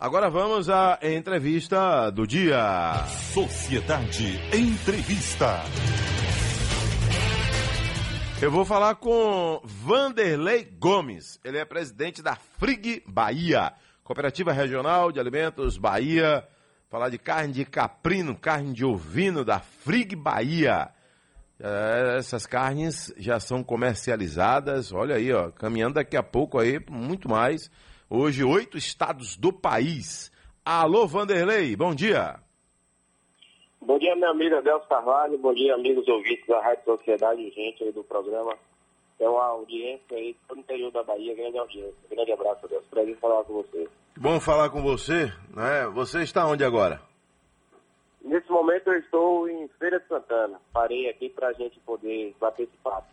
Agora vamos à entrevista do dia. Sociedade Entrevista. Eu vou falar com Vanderlei Gomes. Ele é presidente da Frig Bahia, Cooperativa Regional de Alimentos Bahia. Falar de carne de caprino, carne de ovino da Frig Bahia. É, essas carnes já são comercializadas, olha aí, ó, caminhando daqui a pouco aí, muito mais. Hoje, oito estados do país. Alô, Vanderlei, bom dia. Bom dia, minha amiga Delcio Carvalho. Bom dia, amigos ouvintes da Rádio Sociedade Gente aí do programa. É uma audiência aí todo o interior da Bahia, grande audiência. Grande abraço, Deus. Prazer falar com você. Bom falar com você, né? Você está onde agora? Nesse momento eu estou em Feira de Santana. Parei aqui para a gente poder bater esse papo.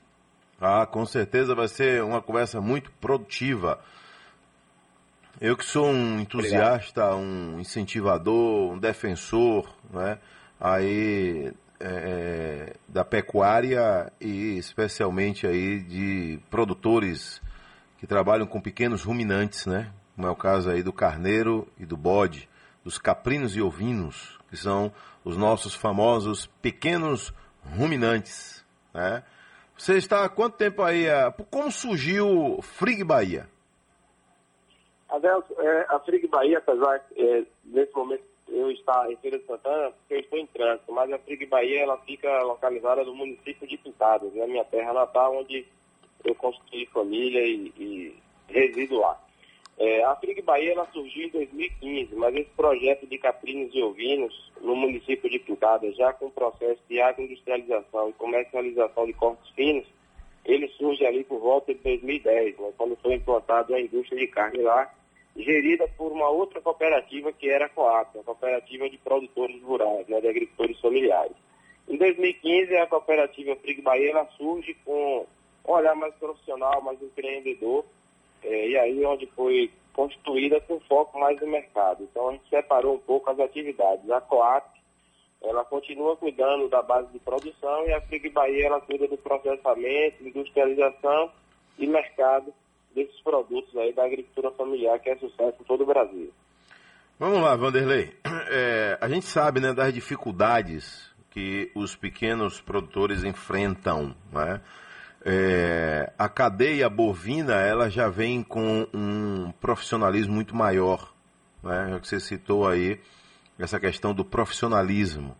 Ah, com certeza vai ser uma conversa muito produtiva. Eu que sou um entusiasta, Obrigado. um incentivador, um defensor, né? aí é, é, da pecuária e especialmente aí de produtores que trabalham com pequenos ruminantes, né? Como é o caso aí do carneiro e do bode, dos caprinos e ovinos, que são os nossos famosos pequenos ruminantes, né? Você está há quanto tempo aí? Como surgiu Frig Bahia? Adelso, é, a Frig Bahia, apesar é, nesse momento eu estar em Feira de Santana, porque eu estou em trânsito, mas a Frig Bahia ela fica localizada no município de Pintadas, na minha terra natal, onde eu construí família e, e resido lá. É, a Frig Bahia ela surgiu em 2015, mas esse projeto de caprinos e ovinos no município de Pintadas, já com o processo de agroindustrialização e comercialização de corpos finos, ele surge ali por volta de 2010, né, quando foi implantada a indústria de carne lá, gerida por uma outra cooperativa que era a Coap, a cooperativa de produtores rurais, né, de agricultores familiares. Em 2015, a cooperativa Frig Bahia surge com um olhar mais profissional, mais empreendedor, é, e aí onde foi constituída com foco mais no mercado. Então a gente separou um pouco as atividades. A Coap, ela continua cuidando da base de produção e a Frig Bahia ela cuida do processamento, industrialização e mercado desses produtos aí da agricultura familiar, que é sucesso em todo o Brasil. Vamos lá, Vanderlei. É, a gente sabe né, das dificuldades que os pequenos produtores enfrentam. Né? É, a cadeia bovina ela já vem com um profissionalismo muito maior. Né? Já que você citou aí essa questão do profissionalismo.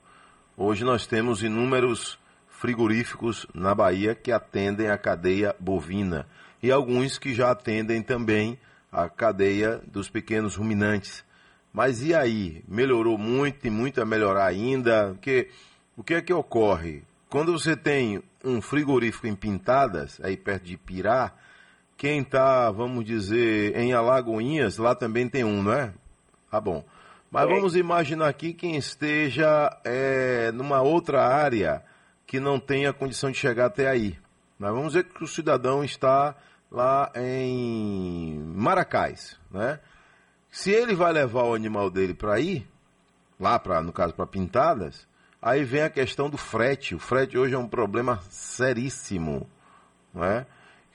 Hoje nós temos inúmeros frigoríficos na Bahia que atendem a cadeia bovina e alguns que já atendem também a cadeia dos pequenos ruminantes. Mas e aí? Melhorou muito e muito a melhorar ainda? Porque o que é que ocorre? Quando você tem um frigorífico em Pintadas, aí perto de Pirá, quem está, vamos dizer, em Alagoinhas, lá também tem um, não é? Ah, bom. Mas vamos imaginar aqui quem esteja é, numa outra área que não tenha condição de chegar até aí. Mas vamos dizer que o cidadão está lá em Maracás, né? Se ele vai levar o animal dele para ir, lá para, no caso, para Pintadas, aí vem a questão do frete. O frete hoje é um problema seríssimo, né?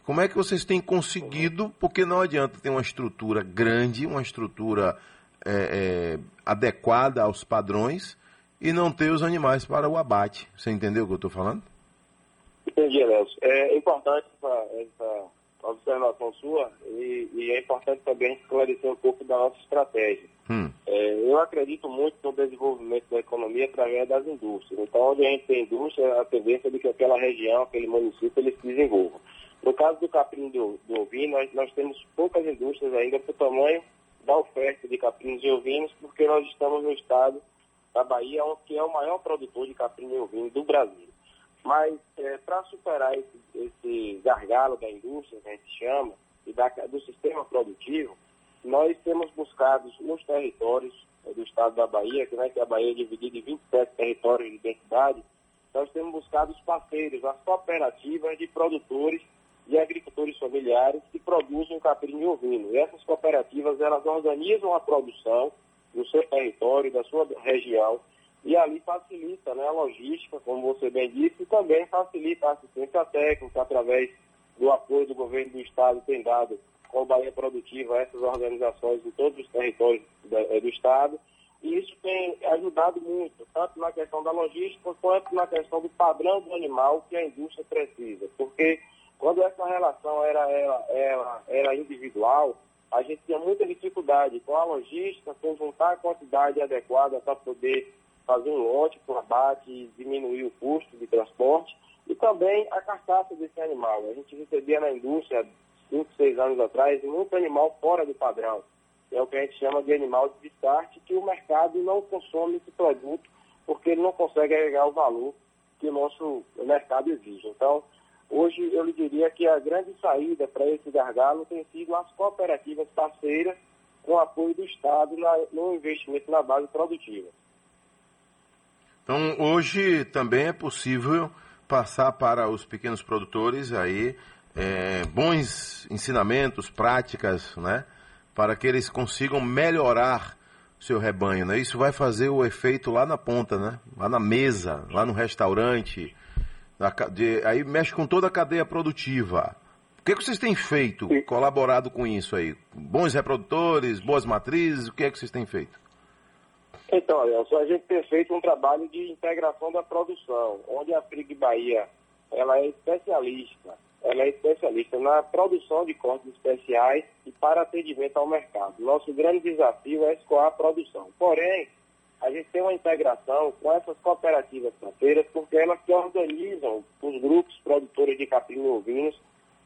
Como é que vocês têm conseguido? Porque não adianta ter uma estrutura grande, uma estrutura é, é, adequada aos padrões e não ter os animais para o abate. Você entendeu o que eu estou falando? Entendi, Nelson. É importante essa, essa observação sua e, e, é importante também esclarecer um pouco da nossa estratégia. Hum. É, eu acredito muito no desenvolvimento da economia através das indústrias. Então, onde a gente tem indústria, a tendência é de que aquela região, aquele município, ele se desenvolva. No caso do capim do, do ovino, nós, nós temos poucas indústrias ainda para o tamanho da oferta de caprinos e ovinos, porque nós estamos no estado da Bahia, que é o maior produtor de capim e ovino do Brasil. Mas é, para superar esse, esse, gargalo da indústria, que a gente chama, e da, do sistema produtivo, nós temos buscado nos territórios é, do estado da Bahia, que, né, que a Bahia é dividida em 27 territórios de identidade, nós temos buscado os parceiros, as cooperativas de produtores e agricultores familiares que produzem capim e ovino. E essas cooperativas, elas organizam a produção no seu território, da sua região, e ali facilita né, a logística, como você bem disse, e também facilita a assistência técnica através do apoio do governo do Estado tem dado com o Bahia Produtiva, essas organizações em todos os territórios do, do Estado. E isso tem ajudado muito, tanto na questão da logística, quanto na questão do padrão do animal que a indústria precisa. Porque quando essa relação era, era, era, era individual, a gente tinha muita dificuldade com a logística, com juntar a quantidade adequada para poder fazer um lote para abate diminuir o custo de transporte. E também a carcaça desse animal. A gente recebia na indústria, 5, 6 anos atrás, muito animal fora do padrão é o que a gente chama de animal de descarte, que o mercado não consome esse produto porque ele não consegue agregar o valor que o nosso mercado exige. Então, hoje eu lhe diria que a grande saída para esse gargalo tem sido as cooperativas parceiras com apoio do Estado na, no investimento na base produtiva. Então, hoje também é possível passar para os pequenos produtores aí é, bons ensinamentos, práticas, né? para que eles consigam melhorar seu rebanho, né? Isso vai fazer o efeito lá na ponta, né? Lá na mesa, lá no restaurante, de, aí mexe com toda a cadeia produtiva. O que, é que vocês têm feito, Sim. colaborado com isso aí? Bons reprodutores, boas matrizes, o que é que vocês têm feito? Então, Nelson, a gente tem feito um trabalho de integração da produção, onde a Frig Bahia ela é especialista ela é especialista na produção de cortes especiais e para atendimento ao mercado. Nosso grande desafio é escoar a produção. Porém, a gente tem uma integração com essas cooperativas parceiras, porque elas que organizam os grupos produtores de capim ovinos,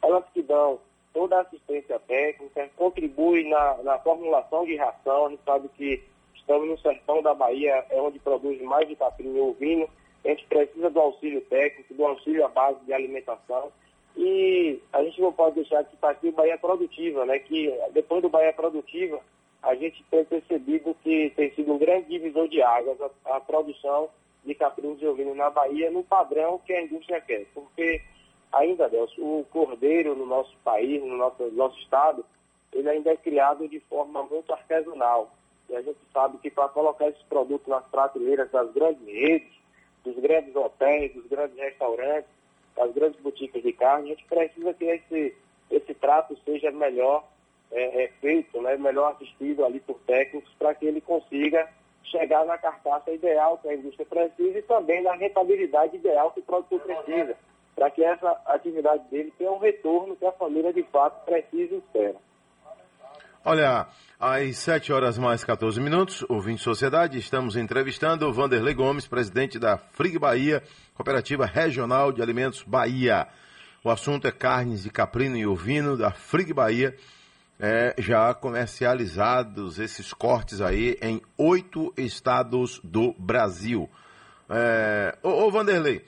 elas que dão toda a assistência técnica, contribuem na, na formulação de ração. A gente sabe que estamos no sertão da Bahia, é onde produz mais de capim e ovino. A gente precisa do auxílio técnico, do auxílio à base de alimentação. E a gente não pode deixar de partir do Bahia Produtiva, né? Que depois do Bahia Produtiva, a gente tem percebido que tem sido um grande divisor de águas a, a produção de caprinos e ovinos na Bahia no padrão que a indústria quer. Porque ainda, Deus, o cordeiro no nosso país, no nosso, no nosso estado, ele ainda é criado de forma muito artesanal. E a gente sabe que para colocar esses produtos nas prateleiras das grandes redes, dos grandes hotéis, dos grandes restaurantes, as grandes boticas de carne, a gente precisa que esse, esse trato seja melhor é, é feito, né, melhor assistido ali por técnicos, para que ele consiga chegar na carcaça ideal que a indústria precisa e também na rentabilidade ideal que o produtor precisa, para que essa atividade dele tenha um retorno que a família de fato precisa e espera. Olha, às 7 horas mais 14 minutos, ouvinte Sociedade, estamos entrevistando o Vanderlei Gomes, presidente da Frig Bahia, Cooperativa Regional de Alimentos Bahia. O assunto é carnes de caprino e ovino da Frig Bahia, é, já comercializados esses cortes aí em oito estados do Brasil. É, ô, ô Vanderlei,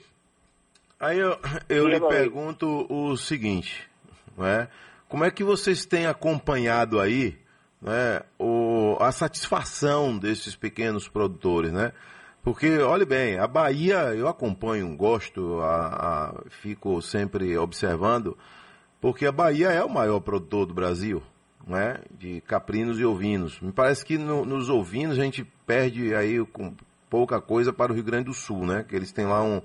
aí eu, eu lhe pergunto o seguinte, não é? Como é que vocês têm acompanhado aí né, o, a satisfação desses pequenos produtores, né? Porque, olhe bem, a Bahia, eu acompanho, gosto, a, a, fico sempre observando, porque a Bahia é o maior produtor do Brasil, né? De caprinos e ovinos. Me parece que no, nos ovinos a gente perde aí com pouca coisa para o Rio Grande do Sul, né? Que eles têm lá um,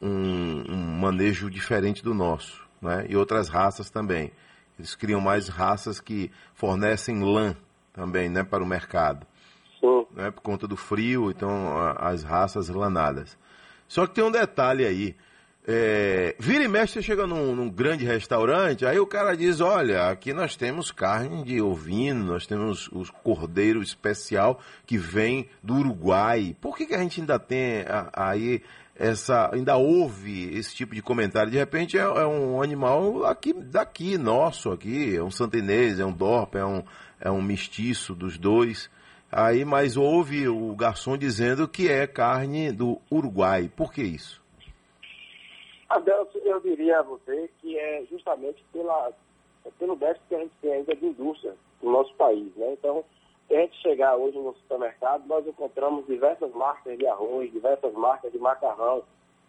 um, um manejo diferente do nosso, né? E outras raças também. Eles criam mais raças que fornecem lã também, né, para o mercado. Sim. Né, por conta do frio, então as raças lanadas. Só que tem um detalhe aí. É, vira e mexe, você chega num, num, grande restaurante, aí o cara diz, olha, aqui nós temos carne de ovino, nós temos o cordeiro especial que vem do Uruguai. Por que, que a gente ainda tem aí essa ainda houve esse tipo de comentário. De repente é, é, um animal aqui daqui nosso aqui, é um santenês, é um dorp, é um é um mestiço dos dois. Aí, mas houve o garçom dizendo que é carne do Uruguai. Por que isso? Adelso, eu diria a você que é justamente pela, pelo déficit que a gente tem ainda de indústria no nosso país, né? Então, se a gente chegar hoje no supermercado, nós encontramos diversas marcas de arroz, diversas marcas de macarrão.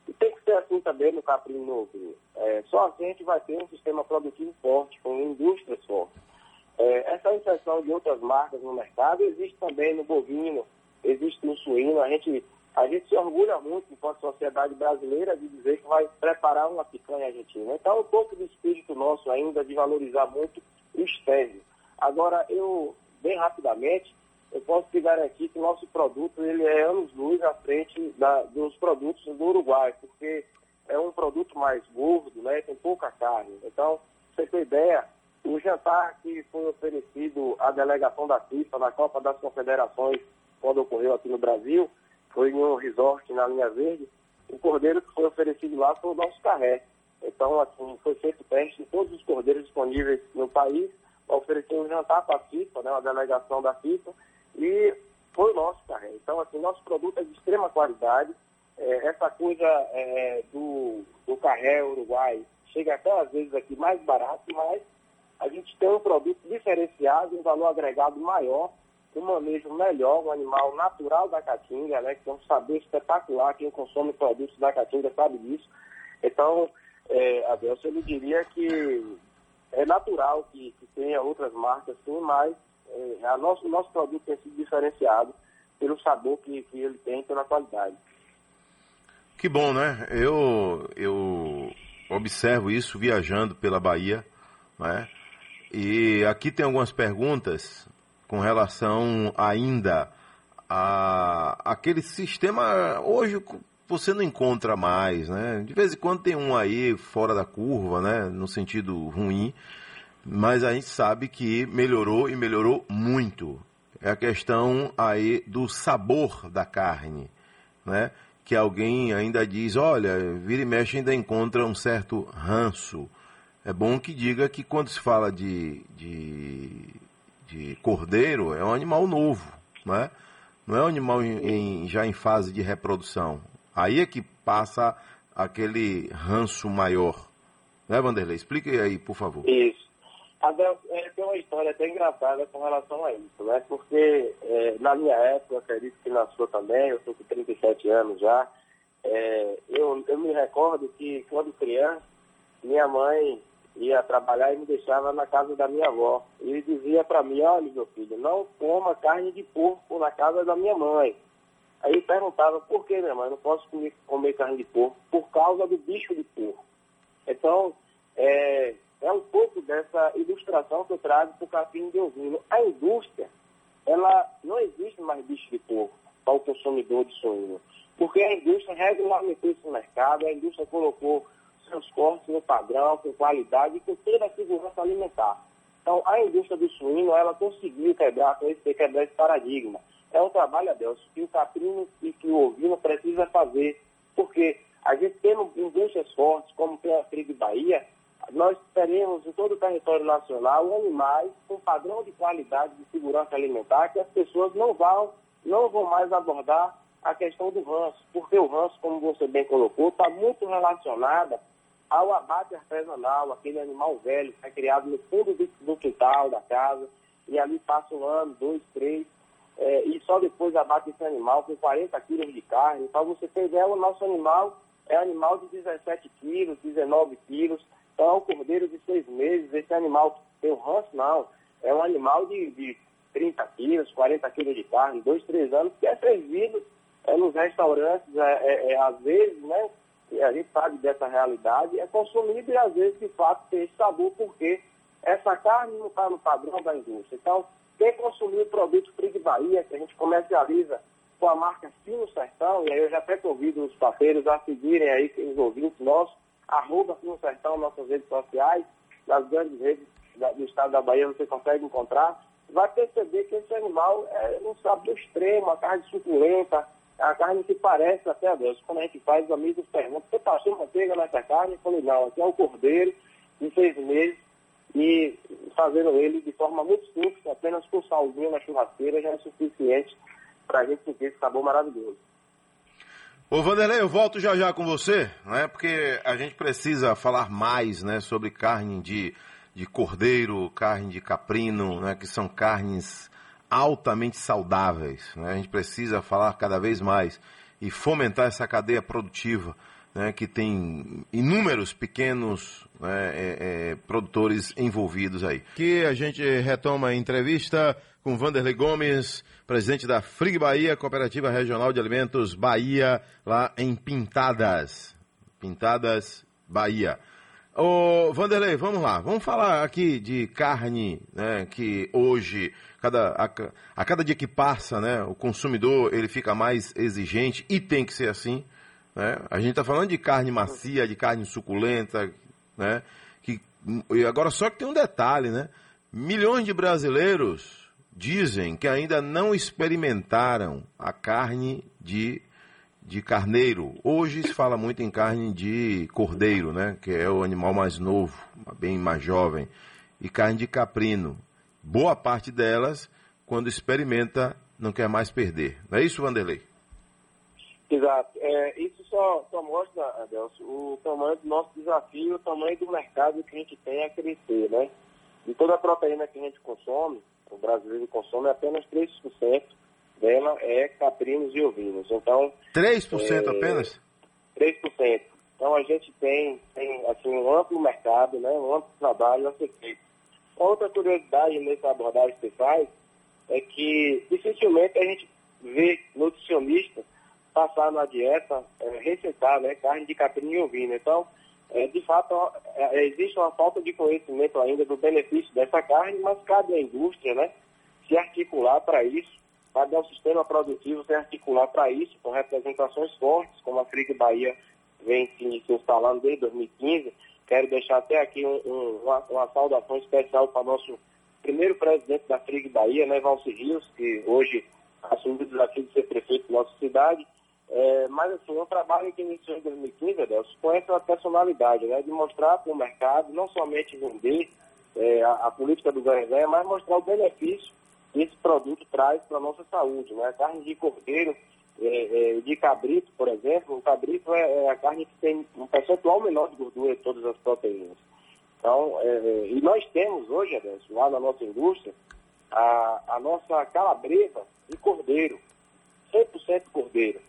E tem que ser assim também no caprino novo. É, só assim a gente vai ter um sistema produtivo forte, com indústrias fortes. É, essa inserção de outras marcas no mercado existe também no bovino, existe no suíno. A gente, a gente se orgulha muito, enquanto sociedade brasileira, de dizer que vai preparar uma picanha argentina. Então, um pouco do espírito nosso ainda de valorizar muito o estéreo. Agora, eu, bem rapidamente, eu posso te garantir que o nosso produto ele é anos-luz à frente da, dos produtos do Uruguai, porque é um produto mais gordo, né, tem pouca carne. Então, você tem ideia, o jantar que foi oferecido à delegação da FIFA na Copa das Confederações, quando ocorreu aqui no Brasil, foi em um resort na Linha Verde, o cordeiro que foi oferecido lá foi o nosso carré. Então, assim, foi feito teste em todos os cordeiros disponíveis no país, oferecer um jantar para a FIFA, né, uma delegação da FIFA, e foi o nosso carré. Então, assim, nosso produto é de extrema qualidade. É, essa coisa é, do, do carré uruguai chega até às vezes aqui mais barato, mas a gente tem um produto diferenciado, um valor agregado maior, um manejo melhor, um animal natural da caatinga, né, que tem um sabor espetacular, quem consome produtos da caatinga sabe disso. Então, é, Adelson, eu diria que é natural que, que tenha outras marcas, sim, mas é, a nosso, nosso produto tem sido diferenciado pelo sabor que, que ele tem pela qualidade. Que bom, né? Eu, eu observo isso viajando pela Bahia, né? E aqui tem algumas perguntas com relação ainda a aquele sistema hoje você não encontra mais, né? De vez em quando tem um aí fora da curva, né? No sentido ruim, mas a gente sabe que melhorou e melhorou muito. É a questão aí do sabor da carne, né? Que alguém ainda diz, olha, vira e mexe ainda encontra um certo ranço. É bom que diga que quando se fala de, de, de cordeiro, é um animal novo, né? Não é um animal em, já em fase de reprodução. Aí é que passa aquele ranço maior. Né, Vanderlei? Explique aí, por favor. Isso. Adel, é, tem uma história até engraçada com relação a isso, né? Porque é, na minha época, acredito que na sua também, eu estou com 37 anos já, é, eu, eu me recordo que quando criança, minha mãe ia trabalhar e me deixava na casa da minha avó. E dizia para mim, olha meu filho, não coma carne de porco na casa da minha mãe. Aí perguntava, por que, minha mãe, não posso comer, comer carne de porco? Por causa do bicho de porco. Então, é, é um pouco dessa ilustração que eu trago para o capim de ovino. A indústria, ela não existe mais bicho de porco para o consumidor de suíno, porque a indústria regulamentou esse mercado, a indústria colocou cortes no padrão, com qualidade e com toda a segurança alimentar. Então, a indústria do suíno, ela conseguiu quebrar, quebrar esse paradigma é um trabalho, Adelso, que o caprino e que o ovino precisa fazer, porque a gente tendo indústrias fortes, como tem a Frigo Bahia, nós teremos em todo o território nacional animais com padrão de qualidade de segurança alimentar que as pessoas não vão, não vão mais abordar a questão do ranço, porque o ranço, como você bem colocou, está muito relacionada ao abate artesanal, aquele animal velho que é criado no fundo do, do quintal da casa, e ali passa um ano, dois, três, é, e só depois abate esse animal com 40 quilos de carne. Para você ter ideia, o nosso animal é animal de 17 quilos, 19 quilos. Então é um cordeiro de seis meses. Esse animal tem o ranço, não. É um animal de, de 30 quilos, 40 quilos de carne, dois, três anos, que é servido é, nos restaurantes, é, é, é, às vezes, né? A gente sabe dessa realidade, é consumido e às vezes, de fato, tem esse sabor, porque essa carne não está no padrão da indústria. Então, quem consumir o produto Frig Bahia, que a gente comercializa com a marca Fino Sertão, e aí eu já até convido os parceiros a seguirem aí, os ouvintes nossos, arroba Fino Sertão, nossas redes sociais, nas grandes redes do estado da Bahia você consegue encontrar, vai perceber que esse animal é um sabor extremo, a carne suculenta, a carne que parece até a Deus. Quando a gente faz, os amigos perguntam, você passou manteiga nessa carne? Eu falei, não, aqui é um cordeiro de seis meses, e fazendo ele de forma muito simples, apenas com salzinho na churrasqueira já é suficiente para a gente sentir esse sabor maravilhoso. Ô Vanderlei, eu volto já já com você, né? Porque a gente precisa falar mais, né, sobre carne de, de cordeiro, carne de caprino, né, que são carnes altamente saudáveis. Né? A gente precisa falar cada vez mais e fomentar essa cadeia produtiva né, que tem inúmeros pequenos né, é, é, produtores envolvidos aí. Que a gente retoma a entrevista com Vanderlei Gomes, presidente da Frig Bahia, Cooperativa Regional de Alimentos Bahia, lá em Pintadas. Pintadas, Bahia. Ô, Vanderlei, vamos lá. Vamos falar aqui de carne, né, que hoje, cada, a, a, cada dia que passa, né, o consumidor ele fica mais exigente e tem que ser assim. Né? A gente está falando de carne macia, de carne suculenta, né? Que, e agora só que tem um detalhe, né? Milhões de brasileiros dizem que ainda não experimentaram a carne de de carneiro. Hoje se fala muito em carne de cordeiro, né? Que é o animal mais novo, bem mais jovem. E carne de caprino. Boa parte delas, quando experimenta, não quer mais perder. Não é isso, Vanderlei? Exato. É, isso só, só mostra, Adelso, o tamanho do nosso desafio, o tamanho do mercado que a gente tem a crescer, né? De toda a proteína que a gente consome, o brasileiro consome apenas 3% dela é caprinos e ovinos. Então, 3% é, apenas? 3%. Então a gente tem, tem assim, um amplo mercado, né, um amplo trabalho a ser feito. Outra curiosidade nessa abordagem que faz é que dificilmente a gente vê nutricionista passar na dieta, é, receitar né, carne de caprino e ovino. Então, é, de fato, é, existe uma falta de conhecimento ainda do benefício dessa carne, mas cabe à indústria né, se articular para isso Cabe ao sistema produtivo se articular para isso, com representações fortes, como a Friga Bahia vem se, instalando desde 2015. Quero deixar até aqui um, um, uma, uma, saudação especial para nosso primeiro presidente da Friga Bahia, né, Valci Rios, que hoje assumiu o desafio de ser prefeito da nossa cidade. É, mas, assim, é um trabalho que iniciou em 2015, Adelson, com essa personalidade, né, de mostrar para o mercado, não somente vender é, a, a, política do ganha-ganha, mas mostrar o benefício esse produto traz para a nossa saúde. Né? A carne de cordeiro, é, é, de cabrito, por exemplo, o cabrito é, é, a carne que tem um percentual menor de gordura de todas as proteínas. Então, é, é, e nós temos hoje, Adelson, lá na nossa indústria, a, a nossa calabresa de cordeiro, 100% cordeiro.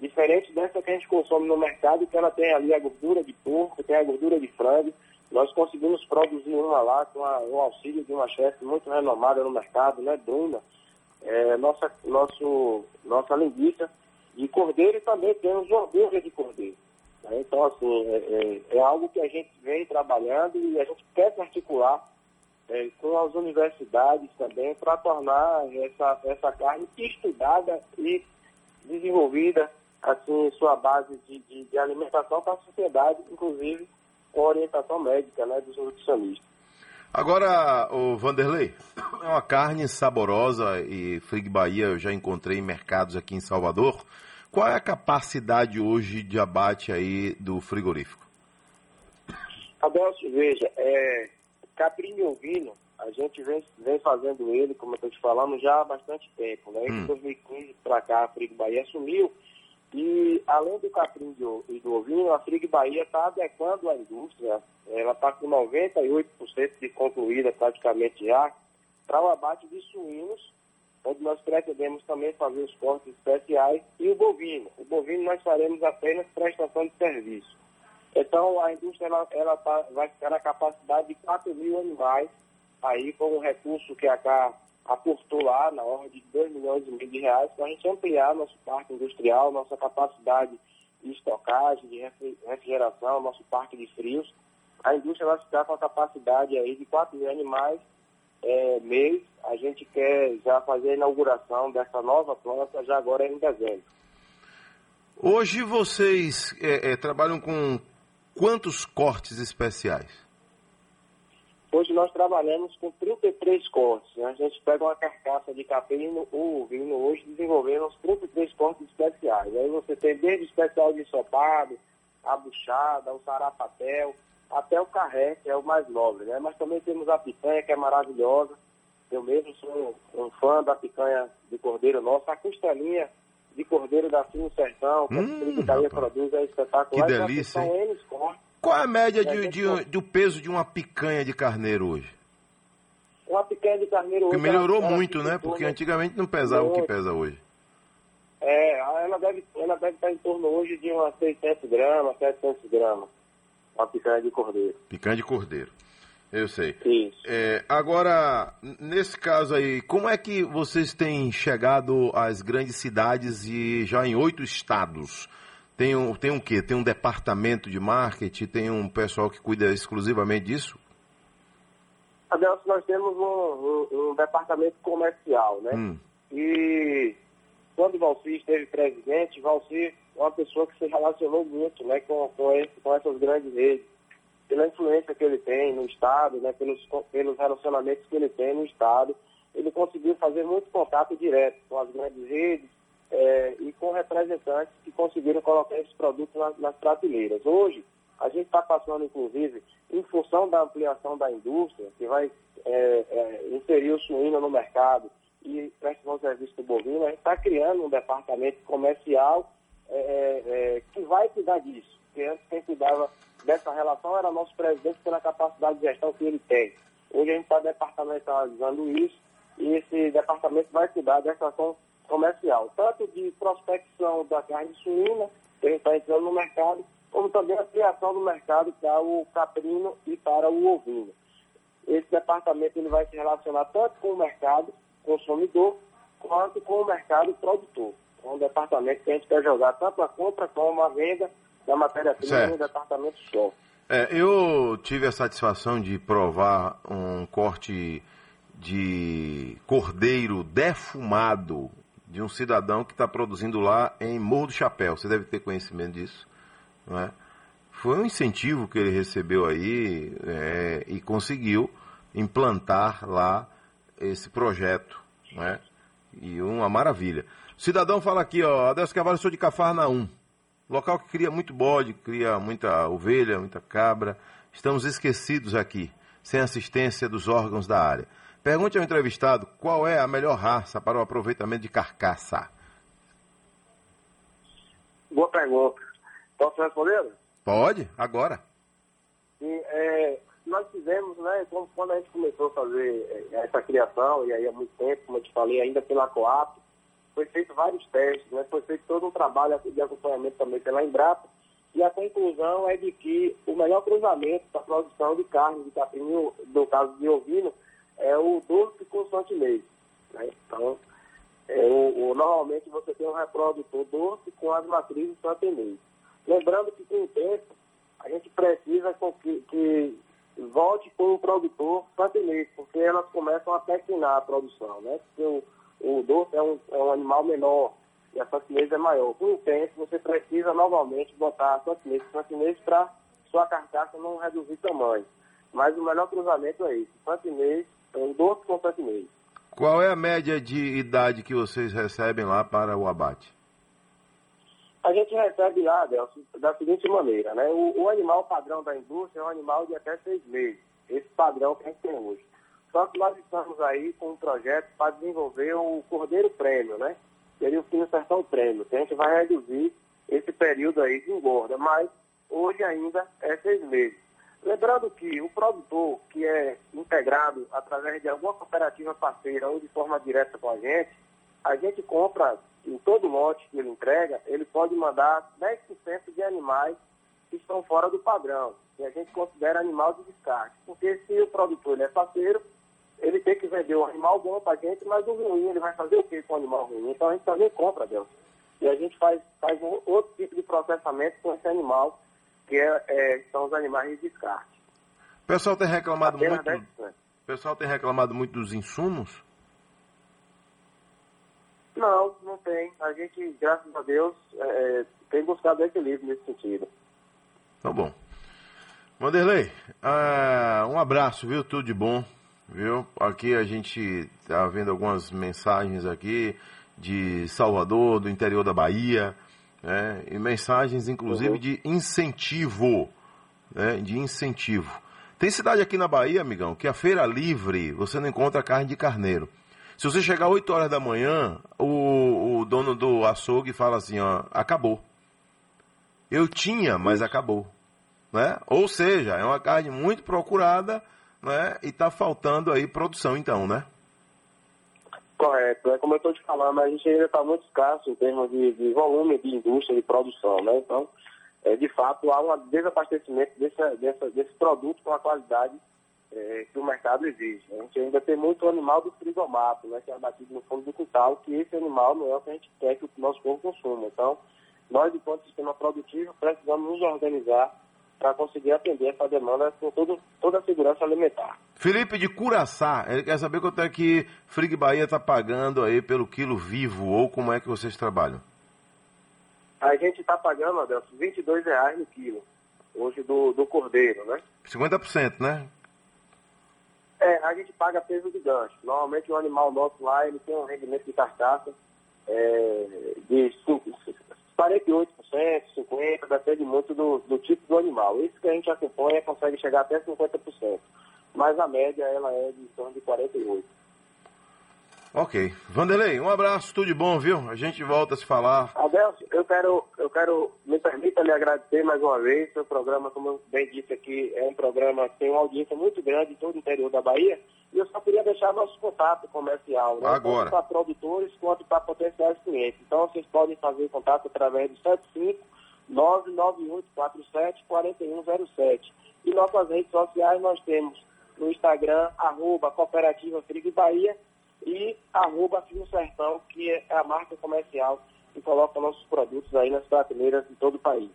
Diferente dessa que a gente consome no mercado, que ela tem ali a gordura de porco, tem a gordura de frango, nós conseguimos produzir uma lá com o auxílio de uma chefe muito renomada no mercado, né, Bruna, é, nossa, nosso, nossa linguiça de cordeiro e também temos hambúrguer de cordeiro. Né? Então, assim, é, é, é, algo que a gente vem trabalhando e a gente quer articular é, com as universidades também para tornar essa, essa carne estudada e desenvolvida, assim, sua base de, de, de alimentação para a sociedade, inclusive com orientação médica né, dos nutricionistas. Agora, o Vanderlei, é uma carne saborosa e Frig Bahia eu já encontrei em mercados aqui em Salvador. Qual é a capacidade hoje de abate aí do frigorífico? Adelso, veja, é, caprinho ovino, a gente vem, vem fazendo ele, como eu estou te falando, já há bastante tempo. Né? Em 2015 para cá, a Frig Bahia assumiu e, além do capim e do ovinho, a Frig Bahia está adequando a indústria, ela está com 98% de concluída praticamente já, para o abate de suínos, onde nós pretendemos também fazer os cortes especiais, e o bovino. O bovino nós faremos apenas prestação de serviço. Então, a indústria ela, ela tá, vai ficar na capacidade de 4 mil animais, aí com o recurso que a CA aportou lá na ordem de 2 milhões e meio de reais para a gente ampliar nosso parque industrial, nossa capacidade de estocagem, de refrigeração, nosso parque de frios. A indústria vai ficar com a capacidade aí de 4 mil animais é, mês. A gente quer já fazer a inauguração dessa nova planta já agora em dezembro. Hoje vocês é, é, trabalham com quantos cortes especiais? Hoje nós trabalhamos com 33 cortes. Né? A gente pega uma carcaça de capim ou vinho hoje desenvolvendo os 33 cortes especiais. Aí você tem desde o especial de ensopado, a buchada, o sarapatel, até o carré, que é o mais nobre. Né? Mas também temos a picanha, que é maravilhosa. Eu mesmo sou um fã da picanha de cordeiro nossa. A costelinha de cordeiro da Fino Sertão, que hum, a Italia produz, é espetacular. Que delícia, então, N cortes qual é a média de, de, do peso de uma picanha de carneiro hoje? Uma picanha de carneiro hoje. Que melhorou muito, né? Porque antigamente não pesava o que pesa hoje. É, ela deve, ela deve estar em torno hoje de umas 600 gramas, 700 gramas. Uma picanha de cordeiro. Picanha de cordeiro. Eu sei. Isso. É, agora, nesse caso aí, como é que vocês têm chegado às grandes cidades e já em oito estados? Tem um, tem um quê? Tem um departamento de marketing, tem um pessoal que cuida exclusivamente disso? Adelson, nós temos um, um, um departamento comercial, né? Hum. E quando Valci esteve presidente, Valci é uma pessoa que se relacionou muito né, com, com, esse, com essas grandes redes, pela influência que ele tem no Estado, né, pelos, pelos relacionamentos que ele tem no Estado, ele conseguiu fazer muito contato direto com as grandes redes é, e com representantes que conseguiram colocar esses produtos nas, nas prateleiras. Hoje, a gente está passando, inclusive, em função da ampliação da indústria, que vai é, é, inserir o suíno no mercado e prestar um serviço do bovino, a gente está criando um departamento comercial que vai cuidar disso. Porque antes quem cuidava dessa relação era nosso presidente pela capacidade de gestão que ele tem. Hoje a gente está departamentalizando isso e esse departamento vai cuidar dessa ação comercial, tanto de prospecção da carne suína, que a gente está entrando no mercado, como também a criação do mercado para o caprino e para o ovino. Esse departamento ele vai se relacionar tanto com o mercado consumidor quanto com o mercado produtor. É um departamento que a gente quer jogar tanto a compra como a venda da matéria-prima no departamento só. É, eu tive a satisfação de provar um corte de cordeiro defumado de um cidadão que está produzindo lá em Morro do Chapéu. Você deve ter conhecimento disso. Não é? Foi um incentivo que ele recebeu aí é, e conseguiu implantar lá esse projeto. Não é? E uma maravilha. O cidadão fala aqui, ó, Adelso Carvalho, sou de Cafarnaum. Local que cria muito bode, cria muita ovelha, muita cabra. Estamos esquecidos aqui, sem assistência dos órgãos da área. Pergunte ao entrevistado qual é a melhor raça para o aproveitamento de carcaça. Boa pergunta. Posso responder? Pode, agora. Sim, é, nós fizemos, né, quando a gente começou a fazer é, essa criação, e aí há muito tempo, como eu te falei, ainda pela Coap, foi feito vários testes, né, foi feito todo um trabalho de acompanhamento também pela Embrapa, e a conclusão é de que o melhor cruzamento para a produção de carne de capim, no caso de ovino, é o doce com santinês. Né? Então, é, o, o, normalmente você tem um reprodutor doce com as matrizes santinês. Lembrando que com o tempo, a gente precisa que, que volte com o produtor santinês, porque elas começam a pequinar a produção, né? Porque o, o doce é um, é um animal menor e a santinês é maior. Com o tempo, você precisa novamente botar a santinês, santinês para sua carcaça não reduzir tamanho. Mas o melhor cruzamento é esse, santinês um doce com sete meses. Qual é a média de idade que vocês recebem lá para o abate? A gente recebe lá, Delcio, da seguinte maneira, né? O, o, animal padrão da indústria é um animal de até seis meses. Esse padrão que a gente tem hoje. Só que nós estamos aí com um projeto para desenvolver o Cordeiro Prêmio, né? Seria o Fino Sertão Prêmio, que a gente vai reduzir esse período aí de engorda, mas hoje ainda é seis meses. Lembrando que o produtor que é integrado através de alguma cooperativa parceira ou de forma direta com a gente, a gente compra em todo lote que ele entrega, ele pode mandar 10% de animais que estão fora do padrão, que a gente considera animal de descarte. Porque se o produtor ele é parceiro, ele tem que vender um animal bom para a gente, mas o ruim, ele vai fazer o que com o animal ruim? Então a gente também compra, Deus. E a gente faz, faz um outro tipo de processamento com esse animal que é, é, são os animais de descarte. O pessoal tem reclamado muito. O pessoal tem reclamado muito dos insumos? Não, não tem. A gente, graças a Deus, é, é tem buscado equilíbrio nesse sentido. Tá bom. Vanderlei, uh, um abraço, viu? Tudo de bom, viu? Aqui a gente tá vendo algumas mensagens aqui de Salvador, do interior da Bahia né? e mensagens inclusive uhum. de incentivo, né? de incentivo. Tem cidade aqui na Bahia, amigão, que a feira livre você não encontra carne de carneiro. Se você chegar 8 horas da manhã, o, o dono do açougue fala assim, ó, acabou. Eu tinha, mas acabou. Né? Ou seja, é uma carne muito procurada né? e está faltando aí produção então, né? Correto. É como eu estou te falando, a gente ainda está muito escasso em termos de, de, volume de indústria de produção, né? Então, é, de fato, há um desabastecimento desse, desse, produto com a qualidade é, que o mercado exige. A gente ainda tem muito animal do frigomato, né? Que é abatido no fundo do quintal, que esse animal não é o que a gente quer que o nosso povo consuma. Então, nós, enquanto sistema produtivo, precisamos nos organizar para conseguir atender essa demanda com todo, toda a segurança alimentar. Felipe de Curaçá, ele quer saber quanto é que Frig Bahia está pagando aí pelo quilo vivo ou como é que vocês trabalham? A gente está pagando, Adelson, 22 reais no quilo, hoje do, do cordeiro, né? 50%, né? É, a gente paga peso de gancho. Normalmente o animal nosso lá, ele tem um rendimento de carcaça é, de 48%, 50%, depende muito do, do tipo do animal. Isso que a gente acompanha consegue chegar até 50%. Mas a média ela é de torno de 48%. Ok. Vanderlei, um abraço, tudo de bom, viu? A gente volta a se falar. Adelso, eu quero, eu quero, me permita lhe agradecer mais uma vez. Seu programa, como eu bem disse aqui, é um programa que tem uma audiência muito grande em todo o interior da Bahia. E eu só queria deixar nosso contato comercial, né? Agora. Tanto para produtores quanto para potenciais clientes. Então, vocês podem fazer contato através do 75 99847 4107. E nossas redes sociais nós temos no Instagram, arroba Cooperativa Frigo Bahia e arroba Fino Sertão, que é a marca comercial que coloca nossos produtos aí nas prateleiras de todo o país.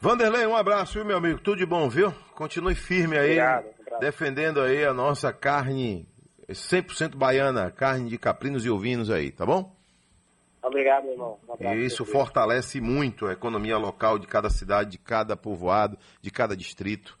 Vanderlei, um abraço, viu, meu amigo? Tudo de bom, viu? Continue firme aí, obrigado. Defendendo aí a nossa carne 100% baiana, carne de caprinos e ovinos aí, tá bom? Obrigado, irmão. Um abraço, E isso fortalece muito a economia local de cada cidade, de cada povoado, de cada distrito.